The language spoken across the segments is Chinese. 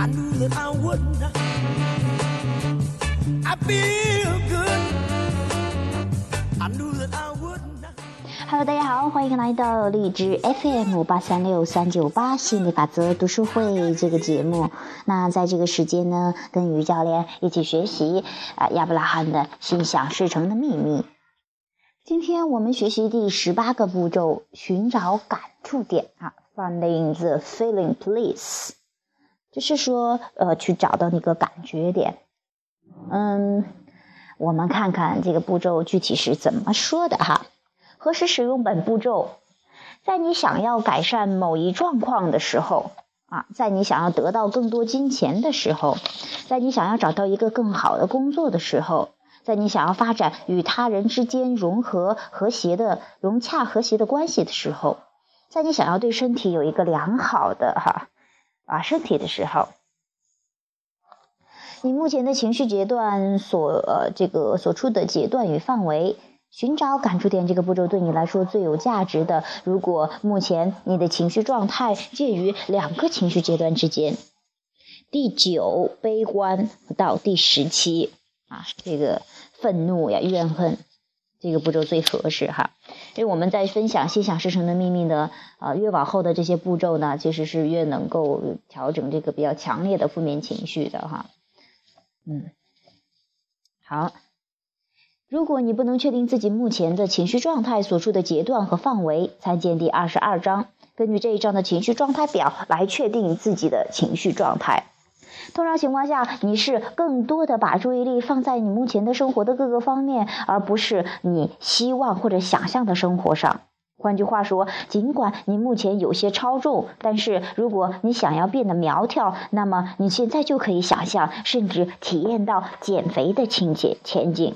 I knew that I wouldn't. I feel good. I knew that I wouldn't. Hello，大家好，欢迎来到荔枝 FM 八三六三九八心理法则读书会这个节目。那在这个时间呢，跟于教练一起学习啊亚伯拉罕的心想事成的秘密。今天我们学习第十八个步骤，寻找感触点啊，finding the feeling place，就是说呃去找到那个感觉点。嗯，我们看看这个步骤具体是怎么说的哈。何时使用本步骤？在你想要改善某一状况的时候啊，在你想要得到更多金钱的时候，在你想要找到一个更好的工作的时候，在你想要发展与他人之间融合和谐的融洽和谐的关系的时候，在你想要对身体有一个良好的哈啊身体的时候，你目前的情绪阶段所呃这个所处的阶段与范围。寻找感触点这个步骤对你来说最有价值的。如果目前你的情绪状态介于两个情绪阶段之间，第九悲观到第十七啊，这个愤怒呀、怨恨，这个步骤最合适哈。因为我们在分享心想事成的秘密的啊，越往后的这些步骤呢，其实是越能够调整这个比较强烈的负面情绪的哈。嗯，好。如果你不能确定自己目前的情绪状态所处的阶段和范围，参见第二十二章，根据这一章的情绪状态表来确定自己的情绪状态。通常情况下，你是更多的把注意力放在你目前的生活的各个方面，而不是你希望或者想象的生活上。换句话说，尽管你目前有些超重，但是如果你想要变得苗条，那么你现在就可以想象甚至体验到减肥的情节前景。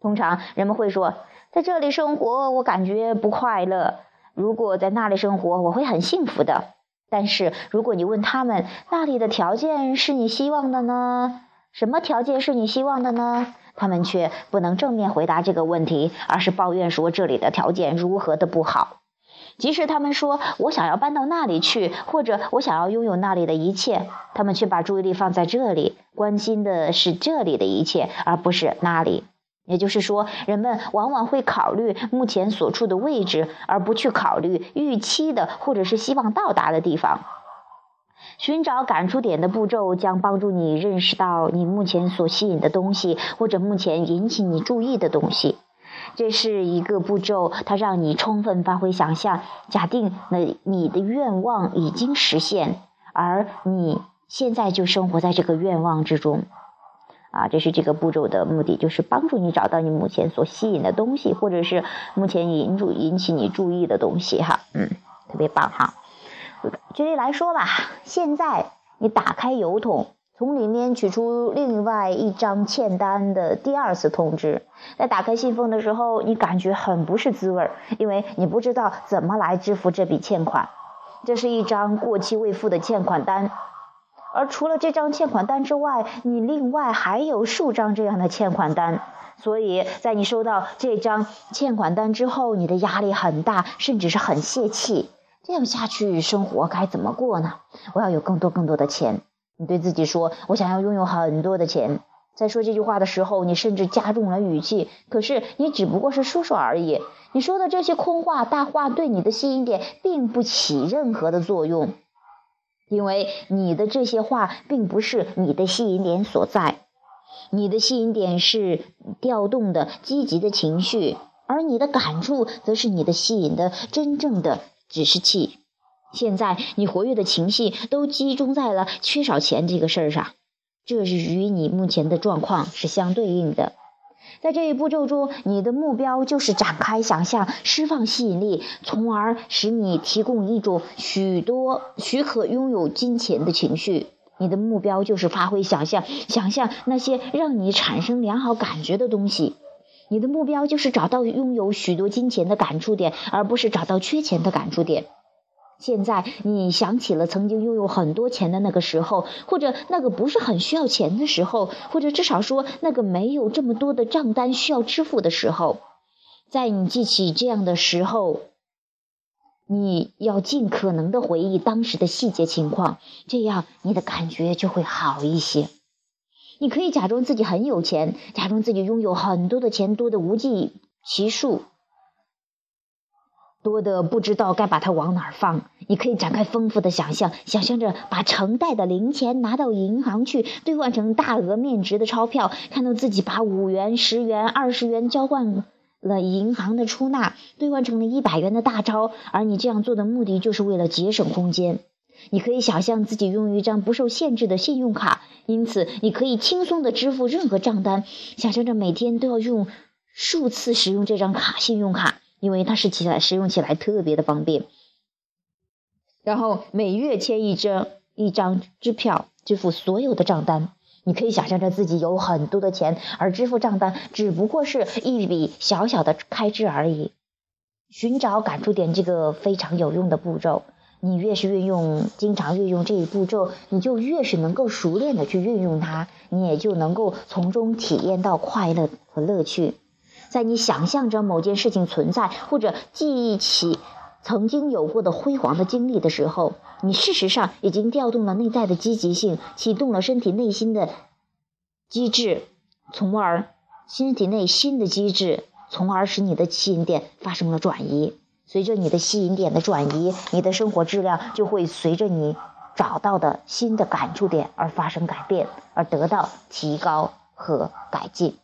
通常人们会说，在这里生活我感觉不快乐。如果在那里生活，我会很幸福的。但是如果你问他们那里的条件是你希望的呢？什么条件是你希望的呢？他们却不能正面回答这个问题，而是抱怨说这里的条件如何的不好。即使他们说我想要搬到那里去，或者我想要拥有那里的一切，他们却把注意力放在这里，关心的是这里的一切，而不是那里。也就是说，人们往往会考虑目前所处的位置，而不去考虑预期的或者是希望到达的地方。寻找感触点的步骤将帮助你认识到你目前所吸引的东西，或者目前引起你注意的东西。这是一个步骤，它让你充分发挥想象。假定那你的愿望已经实现，而你现在就生活在这个愿望之中。啊，这是这个步骤的目的，就是帮助你找到你目前所吸引的东西，或者是目前引注引起你注意的东西，哈，嗯，特别棒哈。举例来说吧，现在你打开邮筒，从里面取出另外一张欠单的第二次通知，在打开信封的时候，你感觉很不是滋味，因为你不知道怎么来支付这笔欠款，这是一张过期未付的欠款单。而除了这张欠款单之外，你另外还有数张这样的欠款单，所以在你收到这张欠款单之后，你的压力很大，甚至是很泄气。这样下去，生活该怎么过呢？我要有更多更多的钱。你对自己说：“我想要拥有很多的钱。”在说这句话的时候，你甚至加重了语气。可是你只不过是说说而已。你说的这些空话大话，对你的吸引点并不起任何的作用。因为你的这些话并不是你的吸引点所在，你的吸引点是调动的积极的情绪，而你的感触则是你的吸引的真正的指示器。现在你活跃的情绪都集中在了缺少钱这个事儿上，这是与你目前的状况是相对应的。在这一步骤中，你的目标就是展开想象，释放吸引力，从而使你提供一种许多许可拥有金钱的情绪。你的目标就是发挥想象，想象那些让你产生良好感觉的东西。你的目标就是找到拥有许多金钱的感触点，而不是找到缺钱的感触点。现在你想起了曾经拥有很多钱的那个时候，或者那个不是很需要钱的时候，或者至少说那个没有这么多的账单需要支付的时候，在你记起这样的时候，你要尽可能的回忆当时的细节情况，这样你的感觉就会好一些。你可以假装自己很有钱，假装自己拥有很多的钱，多的无计其数。多的不知道该把它往哪儿放，你可以展开丰富的想象，想象着把成袋的零钱拿到银行去兑换成大额面值的钞票，看到自己把五元、十元、二十元交换了银行的出纳，兑换成了一百元的大钞，而你这样做的目的就是为了节省空间。你可以想象自己拥有一张不受限制的信用卡，因此你可以轻松的支付任何账单，想象着每天都要用数次使用这张卡信用卡。因为它是起来使用起来特别的方便，然后每月签一张一张支票支付所有的账单，你可以想象着自己有很多的钱，而支付账单只不过是一笔小小的开支而已。寻找感触点这个非常有用的步骤，你越是运用，经常运用这一步骤，你就越是能够熟练的去运用它，你也就能够从中体验到快乐和乐趣。在你想象着某件事情存在，或者记忆起曾经有过的辉煌的经历的时候，你事实上已经调动了内在的积极性，启动了身体内心的机制，从而身体内新的机制，从而使你的吸引点发生了转移。随着你的吸引点的转移，你的生活质量就会随着你找到的新的感触点而发生改变，而得到提高和改进。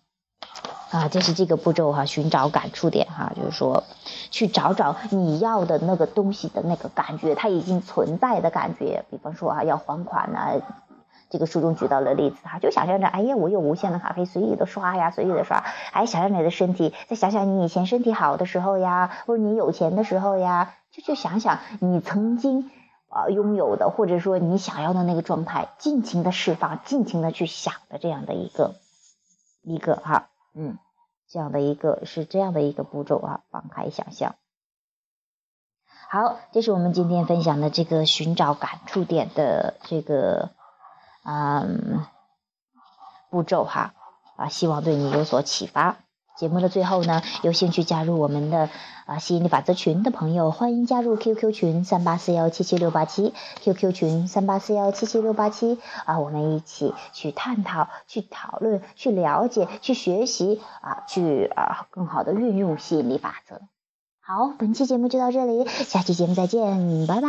啊，这是这个步骤哈，寻找感触点哈，就是说，去找找你要的那个东西的那个感觉，它已经存在的感觉。比方说啊，要还款呢，这个书中举到了例子哈，就想象着，哎呀，我有无限的卡可以随意的刷呀，随意的刷。哎，想象你的身体，再想想你以前身体好的时候呀，或者你有钱的时候呀，就去想想你曾经啊拥有的，或者说你想要的那个状态，尽情的释放，尽情的去想的这样的一个一个哈。嗯，这样的一个是这样的一个步骤啊，放开想象。好，这是我们今天分享的这个寻找感触点的这个嗯步骤哈啊，希望对你有所启发。节目的最后呢，有兴趣加入我们的啊吸引力法则群的朋友，欢迎加入 QQ 群三八四幺七七六八七，QQ 群三八四幺七七六八七啊，我们一起去探讨、去讨论、去了解、去学习啊，去啊更好的运用吸引力法则。好，本期节目就到这里，下期节目再见，拜拜。